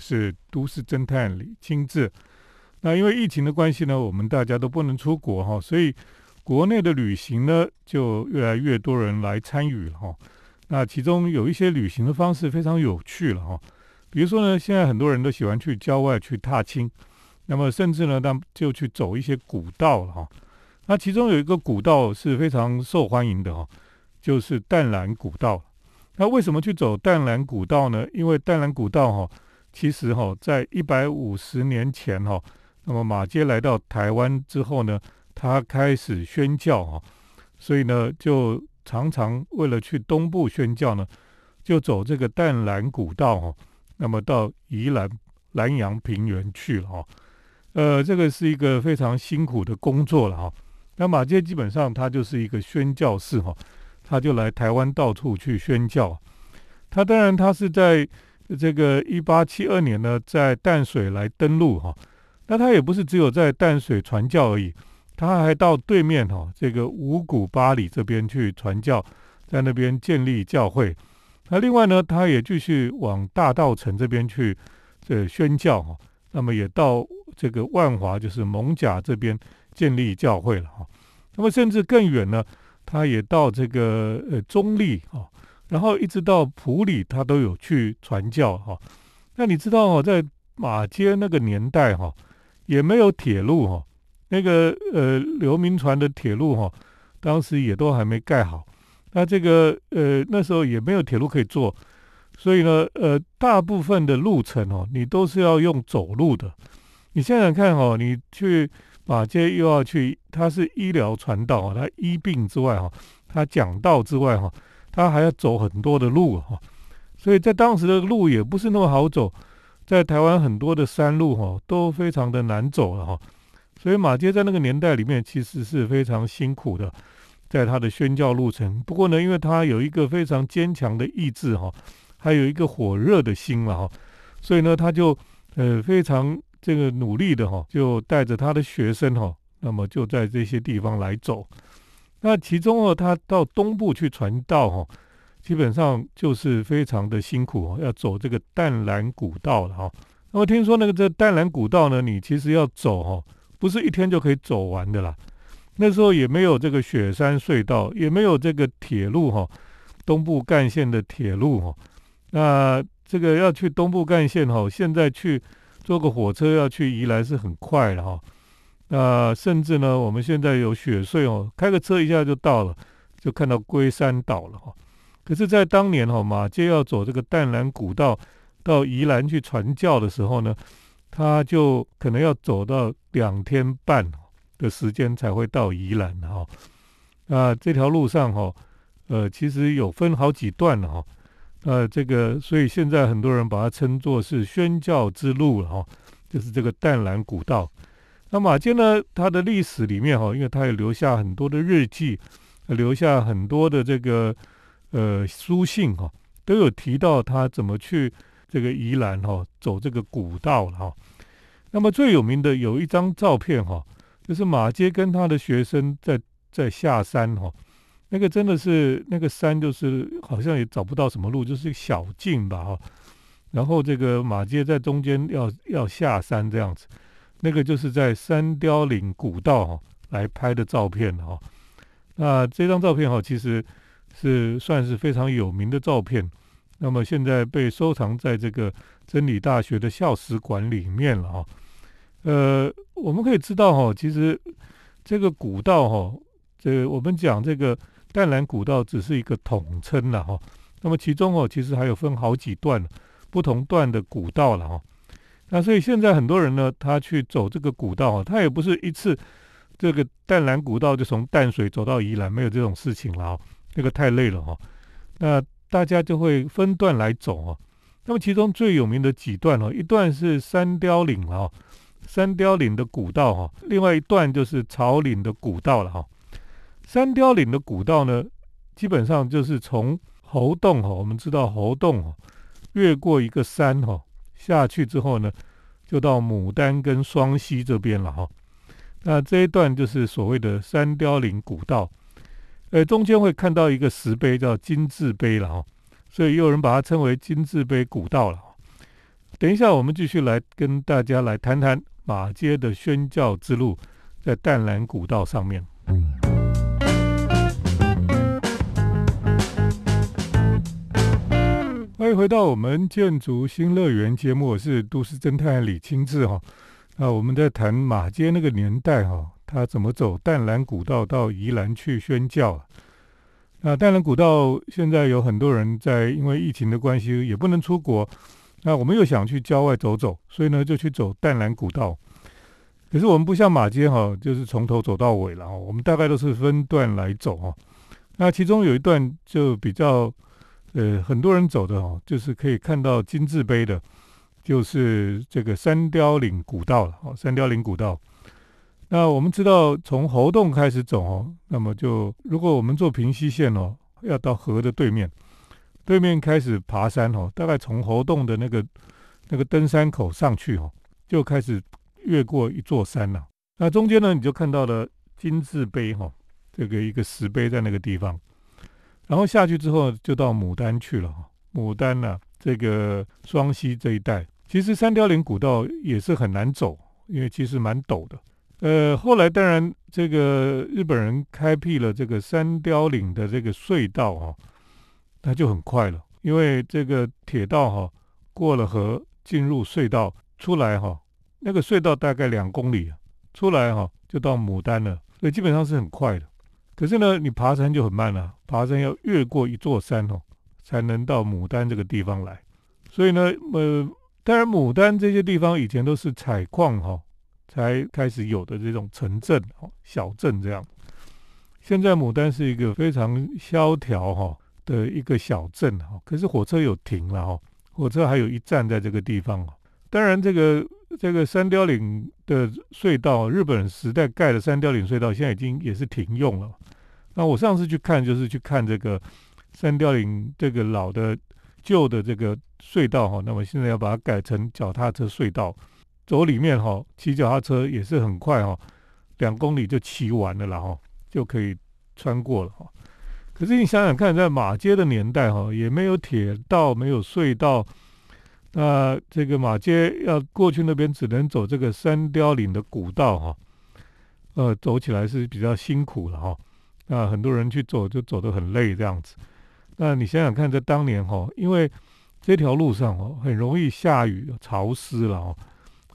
是都市侦探李清志。那因为疫情的关系呢，我们大家都不能出国哈，所以国内的旅行呢，就越来越多人来参与了哈。那其中有一些旅行的方式非常有趣了哈，比如说呢，现在很多人都喜欢去郊外去踏青，那么甚至呢，他就去走一些古道了哈。那其中有一个古道是非常受欢迎的哈，就是淡蓝古道。那为什么去走淡蓝古道呢？因为淡蓝古道哈，其实哈，在一百五十年前哈，那么马街来到台湾之后呢，他开始宣教哈，所以呢，就常常为了去东部宣教呢，就走这个淡蓝古道哈，那么到宜兰南洋平原去了哈。呃，这个是一个非常辛苦的工作了哈。那马街基本上它就是一个宣教士哈，他就来台湾到处去宣教。他当然他是在这个一八七二年呢，在淡水来登陆哈。那他也不是只有在淡水传教而已，他还到对面哈这个五谷巴里这边去传教，在那边建立教会。那另外呢，他也继续往大道城这边去这宣教哈。那么也到这个万华，就是蒙甲这边。建立教会了哈，那么甚至更远呢，他也到这个呃中立哈，然后一直到普里，他都有去传教哈。那你知道哦，在马街那个年代哈，也没有铁路哈，那个呃刘铭传的铁路哈，当时也都还没盖好。那这个呃那时候也没有铁路可以坐，所以呢呃大部分的路程哦，你都是要用走路的。你想想看哦，你去。马街又要去，他是医疗传道啊，他医病之外哈，他讲道之外哈，他还要走很多的路哈，所以在当时的路也不是那么好走，在台湾很多的山路哈都非常的难走了哈，所以马街在那个年代里面其实是非常辛苦的，在他的宣教路程。不过呢，因为他有一个非常坚强的意志哈，还有一个火热的心了哈，所以呢，他就呃非常。这个努力的哈，就带着他的学生哈，那么就在这些地方来走。那其中哦，他到东部去传道哈，基本上就是非常的辛苦哦，要走这个淡蓝古道了哈。那么听说那个这淡蓝古道呢，你其实要走哈，不是一天就可以走完的啦。那时候也没有这个雪山隧道，也没有这个铁路哈，东部干线的铁路哈。那这个要去东部干线哈，现在去。坐个火车要去宜兰是很快的哈，那甚至呢，我们现在有雪隧哦，开个车一下就到了，就看到龟山岛了哈。可是，在当年哈，马街要走这个淡蓝古道到宜兰去传教的时候呢，他就可能要走到两天半的时间才会到宜兰哈。那这条路上哈，呃，其实有分好几段了哈。呃，这个，所以现在很多人把它称作是宣教之路了哈，就是这个淡蓝古道。那马街呢，它的历史里面哈，因为它也留下很多的日记，留下很多的这个呃书信哈，都有提到他怎么去这个宜兰哈，走这个古道哈。那么最有名的有一张照片哈，就是马街跟他的学生在在下山哈。那个真的是那个山，就是好像也找不到什么路，就是小径吧哈。然后这个马街在中间要要下山这样子，那个就是在山雕岭古道哈来拍的照片哈。那这张照片哈其实是算是非常有名的照片，那么现在被收藏在这个真理大学的校史馆里面了哈。呃，我们可以知道哈，其实这个古道哈，这我们讲这个。淡蓝古道只是一个统称了哈，那么其中哦，其实还有分好几段不同段的古道了哈。那所以现在很多人呢，他去走这个古道啊，他也不是一次这个淡蓝古道就从淡水走到宜兰，没有这种事情了哈，那个太累了哈。那大家就会分段来走哦。那么其中最有名的几段哦，一段是山雕岭啊，山雕岭的古道哈，另外一段就是草岭的古道了哈。山雕岭的古道呢，基本上就是从猴洞哈，我们知道猴洞哈，越过一个山哈，下去之后呢，就到牡丹跟双溪这边了哈。那这一段就是所谓的山雕岭古道，呃，中间会看到一个石碑叫金字碑了哈，所以也有人把它称为金字碑古道了。等一下我们继续来跟大家来谈谈马街的宣教之路，在淡蓝古道上面。欢迎回到我们建筑新乐园节目，我是都市侦探李清志哈。那我们在谈马街那个年代哈，他怎么走淡蓝古道到宜兰去宣教？那淡蓝古道现在有很多人在，因为疫情的关系也不能出国，那我们又想去郊外走走，所以呢就去走淡蓝古道。可是我们不像马街哈，就是从头走到尾了哈，我们大概都是分段来走哈。那其中有一段就比较。呃，很多人走的哦，就是可以看到金字碑的，就是这个三雕岭古道了哦。三雕岭古道，那我们知道从猴洞开始走哦，那么就如果我们坐平西线哦，要到河的对面，对面开始爬山哦，大概从猴洞的那个那个登山口上去哦，就开始越过一座山了。那中间呢，你就看到了金字碑哈，这个一个石碑在那个地方。然后下去之后就到牡丹去了哈牡丹呢，这个双溪这一带，其实三雕岭古道也是很难走，因为其实蛮陡的。呃，后来当然这个日本人开辟了这个三雕岭的这个隧道哈，那就很快了，因为这个铁道哈过了河进入隧道出来哈，那个隧道大概两公里，出来哈就到牡丹了，所以基本上是很快的。可是呢，你爬山就很慢了，爬山要越过一座山哦，才能到牡丹这个地方来。所以呢，呃，当然牡丹这些地方以前都是采矿哈，才开始有的这种城镇哦，小镇这样。现在牡丹是一个非常萧条哈的一个小镇哈，可是火车有停了哈，火车还有一站在这个地方。哦当然，这个这个三雕岭的隧道，日本时代盖的三雕岭隧道，现在已经也是停用了。那我上次去看，就是去看这个三雕岭这个老的旧的这个隧道哈。那么现在要把它改成脚踏车隧道，走里面哈，骑脚踏车也是很快哈，两公里就骑完了啦哈，就可以穿过了哈。可是你想想看，在马街的年代哈，也没有铁道，没有隧道，那这个马街要过去那边，只能走这个三雕岭的古道哈，呃，走起来是比较辛苦了哈。那很多人去走就走得很累这样子，那你想想看，在当年哈，因为这条路上哦很容易下雨潮湿了哦，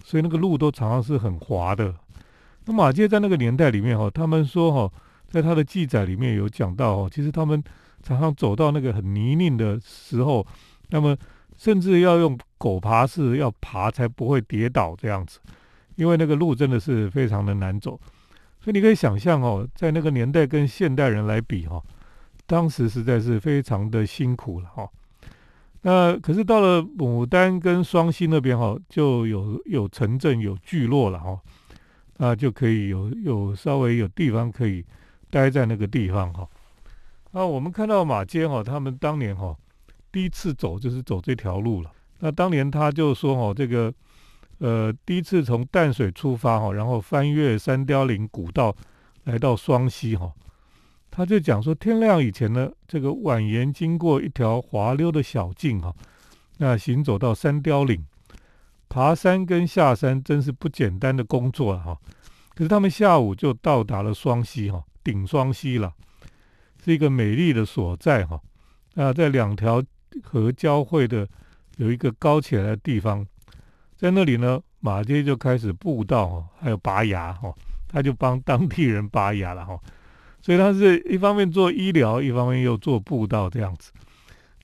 所以那个路都常常是很滑的。那马街在那个年代里面哈，他们说哈，在他的记载里面有讲到哦，其实他们常常走到那个很泥泞的时候，那么甚至要用狗爬式要爬才不会跌倒这样子，因为那个路真的是非常的难走。所以你可以想象哦，在那个年代跟现代人来比哈，当时实在是非常的辛苦了哈。那可是到了牡丹跟双溪那边哈，就有有城镇有聚落了哈，那就可以有有稍微有地方可以待在那个地方哈。那我们看到马街哈，他们当年哈第一次走就是走这条路了。那当年他就说哦这个。呃，第一次从淡水出发哈，然后翻越三雕岭古道，来到双溪哈。他就讲说，天亮以前呢，这个蜿蜒经过一条滑溜的小径哈，那行走到三雕岭，爬山跟下山真是不简单的工作哈。可是他们下午就到达了双溪哈，顶双溪了，是一个美丽的所在哈。那在两条河交汇的有一个高起来的地方。在那里呢，马街就开始布道，还有拔牙哈，他就帮当地人拔牙了哈，所以他是一方面做医疗，一方面又做布道这样子。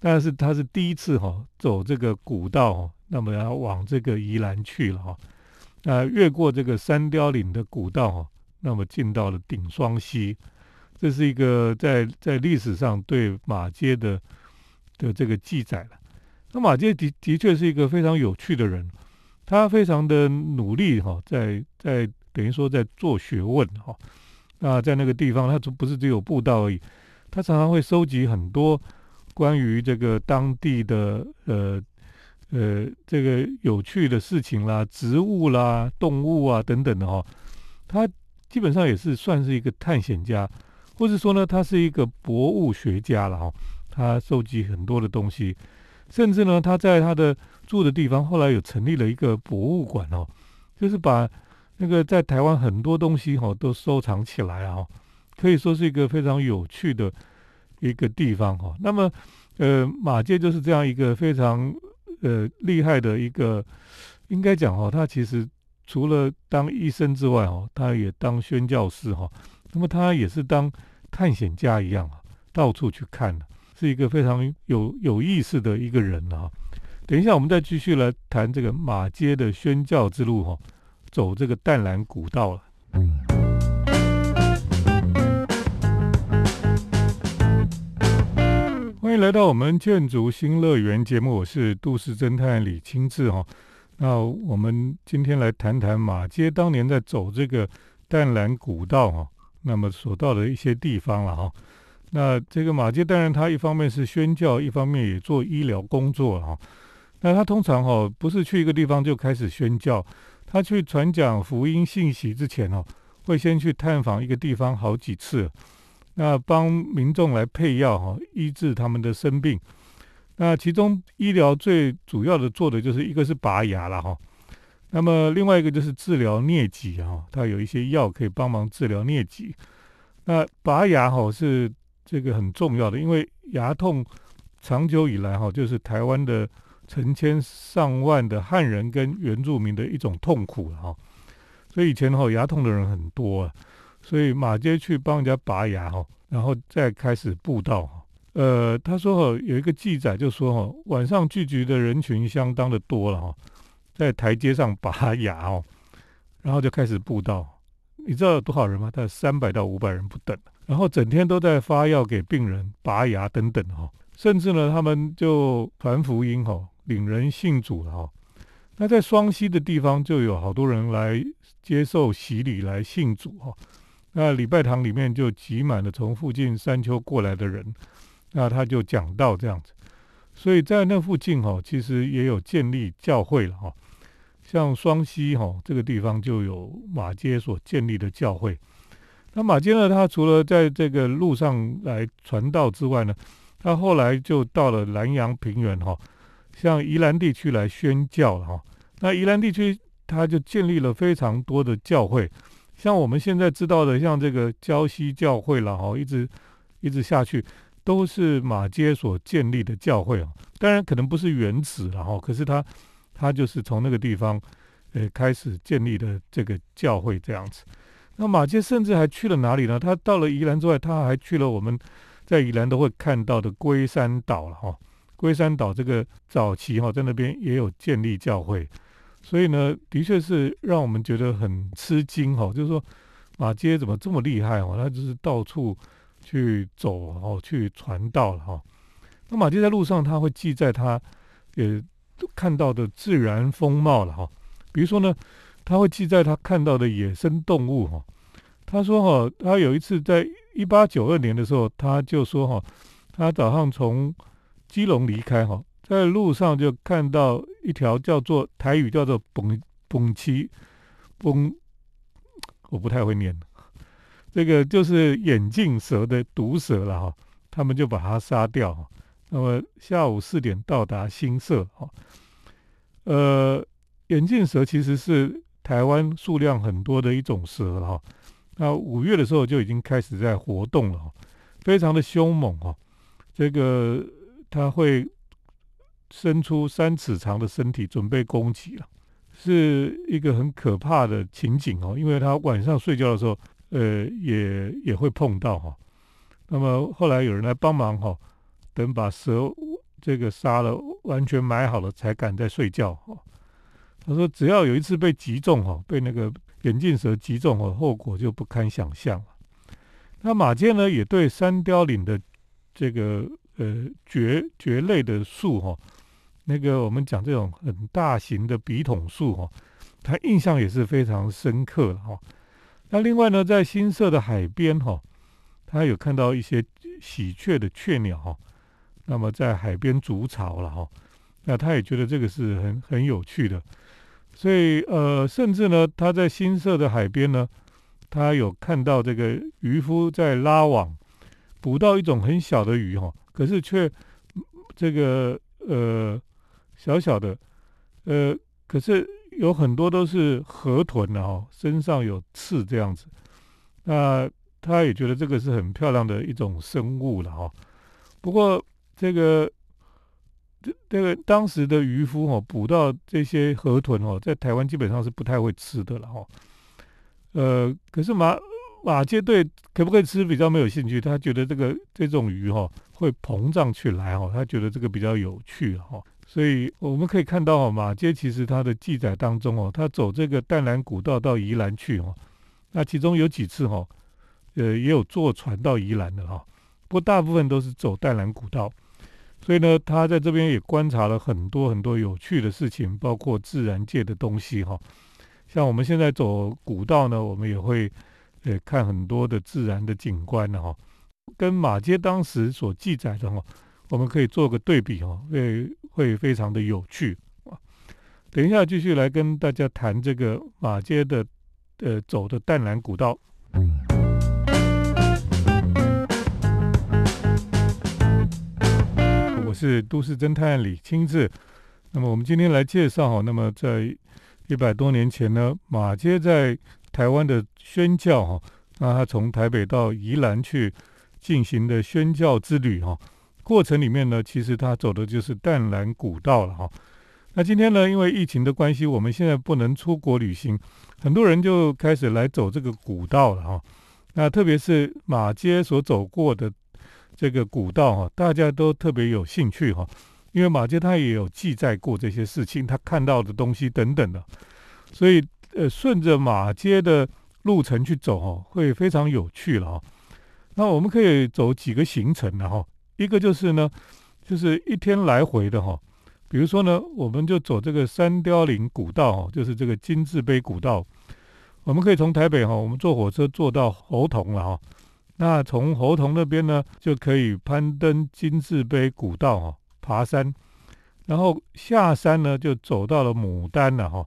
但是他是第一次哈走这个古道，那么要往这个宜兰去了哈，那越过这个三雕岭的古道哈，那么进到了顶双溪，这是一个在在历史上对马街的的这个记载了。那马街的的确是一个非常有趣的人。他非常的努力哈，在在等于说在做学问哈。那在那个地方，他不是只有布道而已，他常常会收集很多关于这个当地的呃呃这个有趣的事情啦、植物啦、动物啊等等的哈。他基本上也是算是一个探险家，或者说呢，他是一个博物学家了哈。他收集很多的东西。甚至呢，他在他的住的地方后来有成立了一个博物馆哦，就是把那个在台湾很多东西哈都收藏起来啊，可以说是一个非常有趣的一个地方哈。那么，呃，马介就是这样一个非常呃厉害的一个，应该讲哈，他其实除了当医生之外哦，他也当宣教师哈。那么他也是当探险家一样啊，到处去看的。是一个非常有有意思的一个人啊！等一下，我们再继续来谈这个马街的宣教之路哈，走这个淡蓝古道了。欢迎来到我们建筑新乐园节目，我是都市侦探李清志哈。那我们今天来谈谈马街当年在走这个淡蓝古道哈，那么所到的一些地方了哈。那这个马街当然，他一方面是宣教，一方面也做医疗工作哈。那他通常哈不是去一个地方就开始宣教，他去传讲福音信息之前哦，会先去探访一个地方好几次，那帮民众来配药哈，医治他们的生病。那其中医疗最主要的做的就是一个是拔牙了哈，那么另外一个就是治疗疟疾哈，他有一些药可以帮忙治疗疟疾。那拔牙哈是。这个很重要的，因为牙痛长久以来哈，就是台湾的成千上万的汉人跟原住民的一种痛苦了哈。所以以前哈牙痛的人很多啊，所以马街去帮人家拔牙哈，然后再开始布道。呃，他说哈有一个记载就说哈晚上聚集的人群相当的多了哈，在台阶上拔牙哦，然后就开始布道。你知道有多少人吗？大概三百到五百人不等。然后整天都在发药给病人、拔牙等等哈，甚至呢，他们就传福音哈，领人信主了哈。那在双溪的地方就有好多人来接受洗礼来信主哈。那礼拜堂里面就挤满了从附近山丘过来的人，那他就讲到这样子。所以在那附近哈，其实也有建立教会了哈。像双溪哈这个地方就有马街所建立的教会。那马街呢？他除了在这个路上来传道之外呢，他后来就到了南阳平原哈，像宜兰地区来宣教了哈。那宜兰地区他就建立了非常多的教会，像我们现在知道的，像这个礁西教会了哈，一直一直下去都是马街所建立的教会啊。当然可能不是原址了哈，可是他他就是从那个地方呃开始建立的这个教会这样子。那马街甚至还去了哪里呢？他到了宜兰之外，他还去了我们在宜兰都会看到的龟山岛了哈。龟山岛这个早期哈，在那边也有建立教会，所以呢，的确是让我们觉得很吃惊哈。就是说，马街怎么这么厉害哦？他就是到处去走哦，去传道了哈。那马街在路上，他会记载他也看到的自然风貌了哈。比如说呢。他会记载他看到的野生动物哈，他说哈，他有一次在一八九二年的时候，他就说哈，他早上从基隆离开哈，在路上就看到一条叫做台语叫做“崩崩七崩”，我不太会念，这个就是眼镜蛇的毒蛇了哈，他们就把它杀掉哈。那么下午四点到达新社哈，呃，眼镜蛇其实是。台湾数量很多的一种蛇了哈，那五月的时候就已经开始在活动了哈，非常的凶猛哈，这个它会伸出三尺长的身体准备攻击了，是一个很可怕的情景哦，因为它晚上睡觉的时候，呃，也也会碰到哈，那么后来有人来帮忙哈，等把蛇这个杀了，完全埋好了才敢再睡觉哈。他说：“只要有一次被击中，哈，被那个眼镜蛇击中，哈，后果就不堪想象。那马健呢，也对山雕岭的这个呃蕨蕨类的树，哈，那个我们讲这种很大型的笔筒树，哈，他印象也是非常深刻的，哈。那另外呢，在新社的海边，哈，他有看到一些喜鹊的雀鸟，哈，那么在海边筑巢了，哈。那他也觉得这个是很很有趣的。”所以，呃，甚至呢，他在新社的海边呢，他有看到这个渔夫在拉网，捕到一种很小的鱼哈，可是却这个呃小小的，呃，可是有很多都是河豚的哈，身上有刺这样子。那他也觉得这个是很漂亮的一种生物了哈。不过这个这这个当时的渔夫哦，捕到这些河豚哦，在台湾基本上是不太会吃的了哈。呃，可是马马街对可不可以吃比较没有兴趣，他觉得这个这种鱼哈会膨胀起来哈，他觉得这个比较有趣哈。所以我们可以看到哦，马街其实它的记载当中哦，他走这个淡蓝古道到宜兰去哦。那其中有几次哈，呃，也有坐船到宜兰的哈，不过大部分都是走淡蓝古道，所以呢，他在这边也观察了很多很多有趣的事情，包括自然界的东西哈。像我们现在走古道呢，我们也会呃看很多的自然的景观的哈，跟马街当时所记载的哈，我们可以做个对比哈，会会非常的有趣啊。等一下继续来跟大家谈这个马街的。呃，走的淡蓝古道。是都市侦探李清志。那么我们今天来介绍哈，那么在一百多年前呢，马街在台湾的宣教哈，那他从台北到宜兰去进行的宣教之旅哈，过程里面呢，其实他走的就是淡蓝古道了哈。那今天呢，因为疫情的关系，我们现在不能出国旅行，很多人就开始来走这个古道了哈。那特别是马街所走过的这个古道哈，大家都特别有兴趣哈，因为马街他也有记载过这些事情，他看到的东西等等的，所以呃，顺着马街的路程去走哈，会非常有趣了哈。那我们可以走几个行程的哈，一个就是呢，就是一天来回的哈。比如说呢，我们就走这个三雕岭古道哦，就是这个金字碑古道。我们可以从台北哈，我们坐火车坐到猴硐了哈。那从猴童那边呢，就可以攀登金字碑古道哈，爬山。然后下山呢，就走到了牡丹了哈。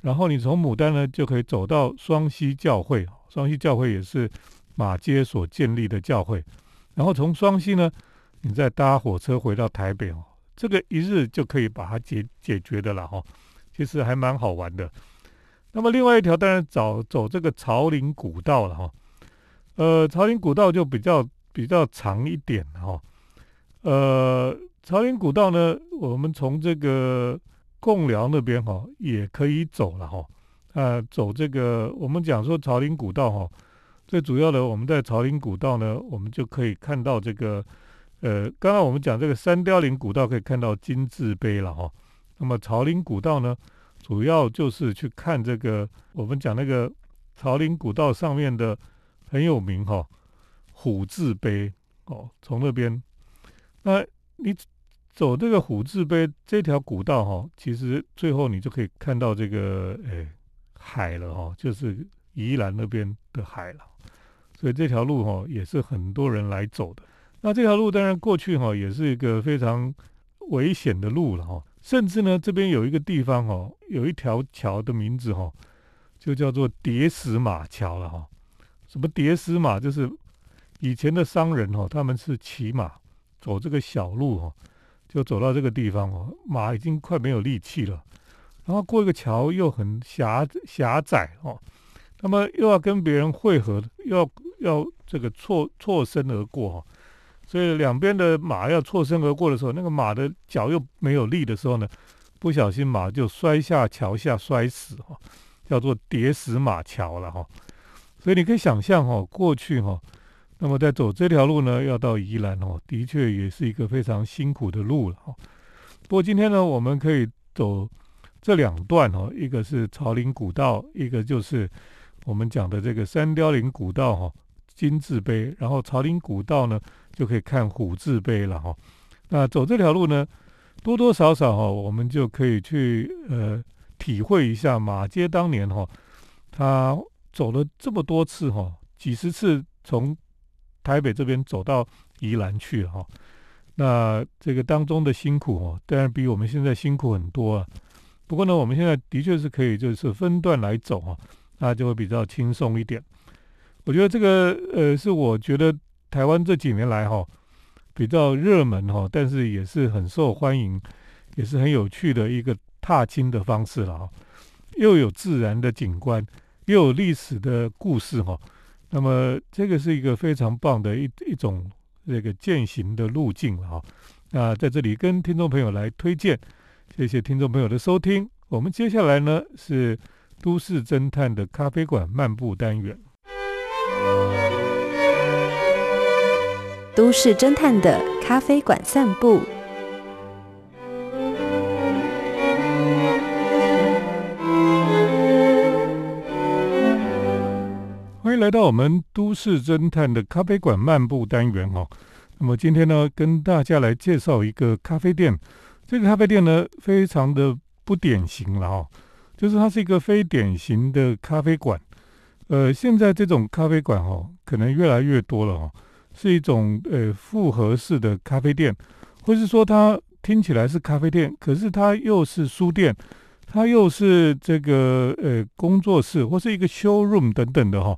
然后你从牡丹呢，就可以走到双溪教会。双溪教会也是马街所建立的教会。然后从双溪呢，你再搭火车回到台北哦。这个一日就可以把它解解决的了哈，其实还蛮好玩的。那么另外一条当然走走这个朝林古道了哈，呃，朝林古道就比较比较长一点哈。呃，朝林古道呢，我们从这个贡寮那边哈也可以走了哈。呃，走这个我们讲说朝林古道哈，最主要的我们在朝林古道呢，我们就可以看到这个。呃，刚刚我们讲这个三雕岭古道可以看到金字碑了哈。那么朝林古道呢，主要就是去看这个我们讲那个朝林古道上面的很有名哈虎字碑哦。从那边，那你走这个虎字碑这条古道哈，其实最后你就可以看到这个诶海了哈，就是宜兰那边的海了。所以这条路哈也是很多人来走的。那这条路当然过去哈也是一个非常危险的路了哈，甚至呢这边有一个地方哦，有一条桥的名字哈，就叫做叠石马桥了哈。什么叠石马？就是以前的商人哈，他们是骑马走这个小路哈，就走到这个地方哦，马已经快没有力气了，然后过一个桥又很狭狭窄哦，那么又要跟别人汇合，又要要这个错错身而过哈。所以两边的马要错身而过的时候，那个马的脚又没有力的时候呢，不小心马就摔下桥下摔死哈，叫做叠死马桥了哈。所以你可以想象哈，过去哈，那么在走这条路呢，要到宜兰哦，的确也是一个非常辛苦的路了哈。不过今天呢，我们可以走这两段哈，一个是朝林古道，一个就是我们讲的这个三雕岭古道哈，金字碑，然后朝林古道呢。就可以看虎字碑了哈。那走这条路呢，多多少少哈，我们就可以去呃体会一下马街当年哈，他走了这么多次哈，几十次从台北这边走到宜兰去哈。那这个当中的辛苦哦，当然比我们现在辛苦很多啊。不过呢，我们现在的确是可以就是分段来走哈，那就会比较轻松一点。我觉得这个呃，是我觉得。台湾这几年来哈，比较热门哈，但是也是很受欢迎，也是很有趣的一个踏青的方式了哈。又有自然的景观，又有历史的故事哈。那么这个是一个非常棒的一一种这个践行的路径了哈。那在这里跟听众朋友来推荐，谢谢听众朋友的收听。我们接下来呢是都市侦探的咖啡馆漫步单元。都市侦探的咖啡馆散步。欢迎来到我们都市侦探的咖啡馆漫步单元哦。那么今天呢，跟大家来介绍一个咖啡店。这个咖啡店呢，非常的不典型了哈，就是它是一个非典型的咖啡馆。呃，现在这种咖啡馆哦，可能越来越多了哦。是一种呃复合式的咖啡店，或是说它听起来是咖啡店，可是它又是书店，它又是这个呃工作室或是一个 showroom 等等的哈，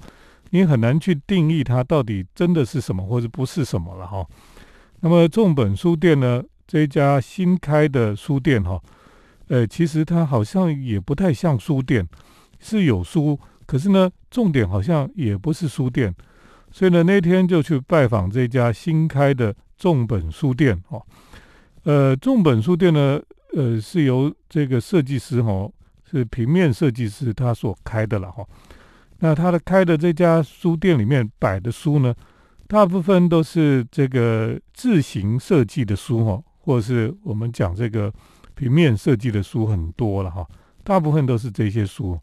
你很难去定义它到底真的是什么或者不是什么了哈。那么重本书店呢，这家新开的书店哈，呃，其实它好像也不太像书店，是有书，可是呢，重点好像也不是书店。所以呢，那天就去拜访这家新开的重本书店哦。呃，重本书店呢，呃，是由这个设计师哈，是平面设计师他所开的了哈。那他的开的这家书店里面摆的书呢，大部分都是这个字形设计的书哈，或者是我们讲这个平面设计的书很多了哈。大部分都是这些书，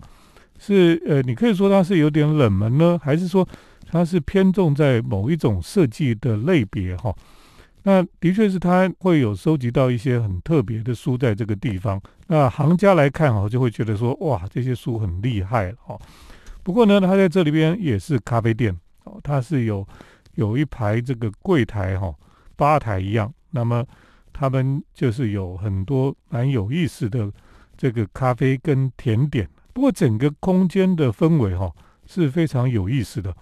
是呃，你可以说它是有点冷门呢，还是说？它是偏重在某一种设计的类别哈，那的确是它会有收集到一些很特别的书在这个地方。那行家来看哈，就会觉得说哇，这些书很厉害哈。不过呢，它在这里边也是咖啡店哦，它是有有一排这个柜台哈，吧台一样。那么他们就是有很多蛮有意思的这个咖啡跟甜点。不过整个空间的氛围哈是非常有意思的。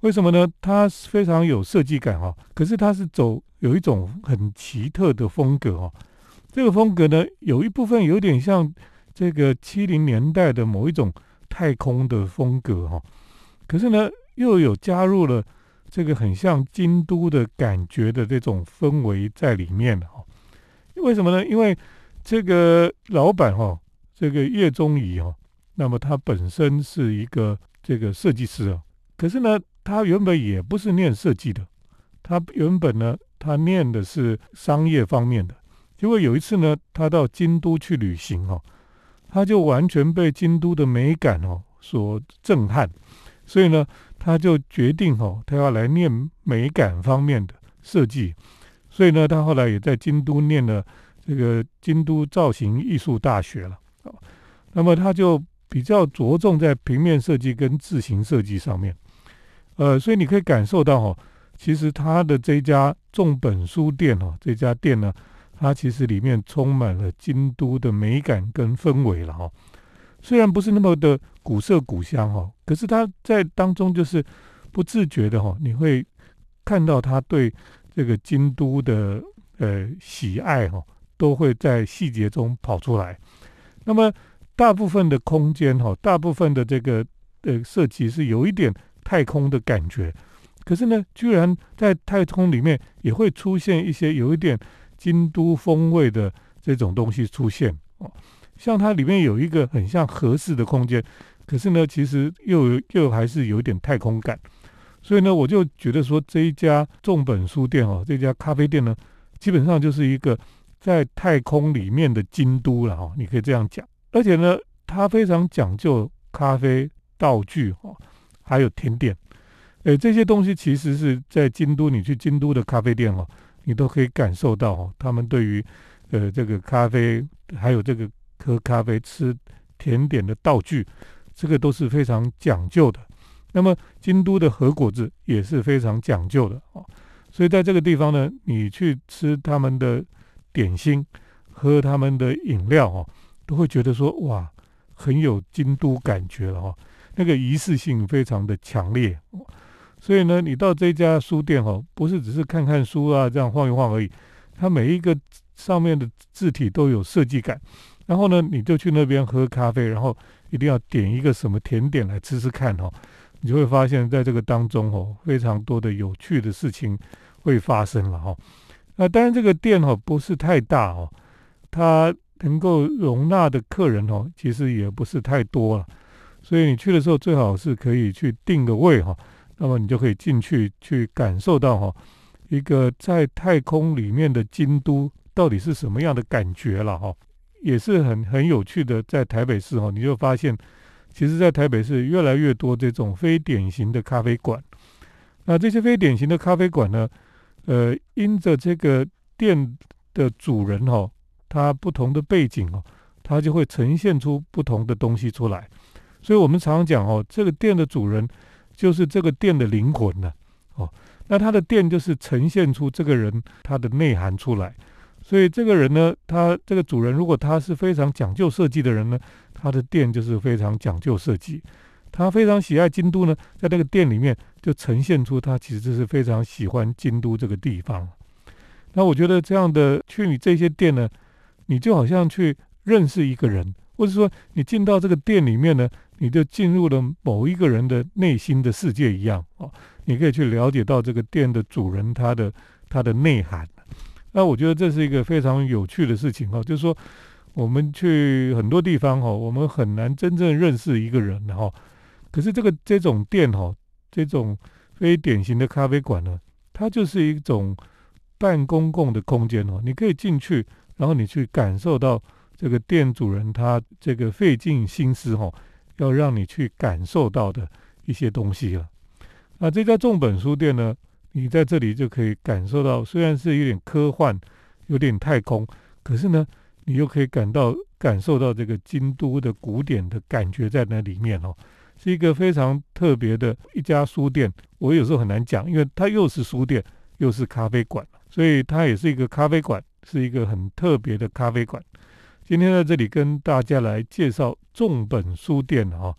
为什么呢？它非常有设计感哈，可是它是走有一种很奇特的风格哈。这个风格呢，有一部分有点像这个七零年代的某一种太空的风格哈。可是呢，又有加入了这个很像京都的感觉的这种氛围在里面的哈。为什么呢？因为这个老板哈，这个叶中仪哈，那么他本身是一个这个设计师啊，可是呢。他原本也不是念设计的，他原本呢，他念的是商业方面的。结果有一次呢，他到京都去旅行哦，他就完全被京都的美感哦所震撼，所以呢，他就决定哦，他要来念美感方面的设计。所以呢，他后来也在京都念了这个京都造型艺术大学了。那么他就比较着重在平面设计跟字形设计上面。呃，所以你可以感受到哈，其实他的这家重本书店哦，这家店呢，它其实里面充满了京都的美感跟氛围了哈。虽然不是那么的古色古香哈，可是它在当中就是不自觉的哈，你会看到他对这个京都的呃喜爱哈，都会在细节中跑出来。那么大部分的空间哈，大部分的这个呃设计是有一点。太空的感觉，可是呢，居然在太空里面也会出现一些有一点京都风味的这种东西出现哦。像它里面有一个很像合适的空间，可是呢，其实又又还是有点太空感。所以呢，我就觉得说这一家重本书店哦，这家咖啡店呢，基本上就是一个在太空里面的京都了哈，你可以这样讲。而且呢，它非常讲究咖啡道具哦。还有甜点，诶，这些东西其实是在京都，你去京都的咖啡店哦，你都可以感受到哦，他们对于呃这个咖啡，还有这个喝咖啡、吃甜点的道具，这个都是非常讲究的。那么京都的和果子也是非常讲究的哦，所以在这个地方呢，你去吃他们的点心，喝他们的饮料哦，都会觉得说哇，很有京都感觉了哈。那个仪式性非常的强烈，所以呢，你到这家书店哈，不是只是看看书啊，这样晃一晃而已，它每一个上面的字体都有设计感。然后呢，你就去那边喝咖啡，然后一定要点一个什么甜点来吃吃看哈，你就会发现在这个当中哦，非常多的有趣的事情会发生了哈。那当然这个店哈不是太大哦，它能够容纳的客人哦，其实也不是太多了，所以你去的时候最好是可以去定个位哈，那么你就可以进去去感受到哈一个在太空里面的京都到底是什么样的感觉了哈。也是很很有趣的，在台北市哦，你就发现，其实，在台北市越来越多这种非典型的咖啡馆。那这些非典型的咖啡馆呢，呃，因着这个店的主人哦，他不同的背景哦，他就会呈现出不同的东西出来。所以我们常常讲哦，这个店的主人就是这个店的灵魂呢，哦，那他的店就是呈现出这个人他的内涵出来。所以这个人呢，他这个主人如果他是非常讲究设计的人呢，他的店就是非常讲究设计。他非常喜爱京都呢，在那个店里面就呈现出他其实是非常喜欢京都这个地方。那我觉得这样的去你这些店呢，你就好像去认识一个人，或者说你进到这个店里面呢，你就进入了某一个人的内心的世界一样哦。你可以去了解到这个店的主人他的他的内涵。那我觉得这是一个非常有趣的事情哈，就是说我们去很多地方哈，我们很难真正认识一个人哈。可是这个这种店哈，这种非典型的咖啡馆呢，它就是一种半公共的空间哦，你可以进去，然后你去感受到这个店主人他这个费尽心思哈，要让你去感受到的一些东西了。那这家重本书店呢？你在这里就可以感受到，虽然是有点科幻、有点太空，可是呢，你又可以感到感受到这个京都的古典的感觉在那里面哦，是一个非常特别的一家书店。我有时候很难讲，因为它又是书店又是咖啡馆，所以它也是一个咖啡馆，是一个很特别的咖啡馆。今天在这里跟大家来介绍重本书店哈，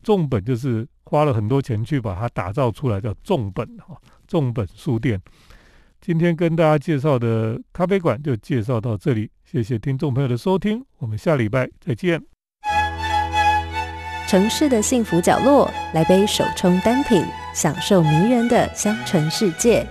重本就是花了很多钱去把它打造出来，叫重本哈。重本书店，今天跟大家介绍的咖啡馆就介绍到这里，谢谢听众朋友的收听，我们下礼拜再见。城市的幸福角落，来杯手冲单品，享受迷人的香醇世界。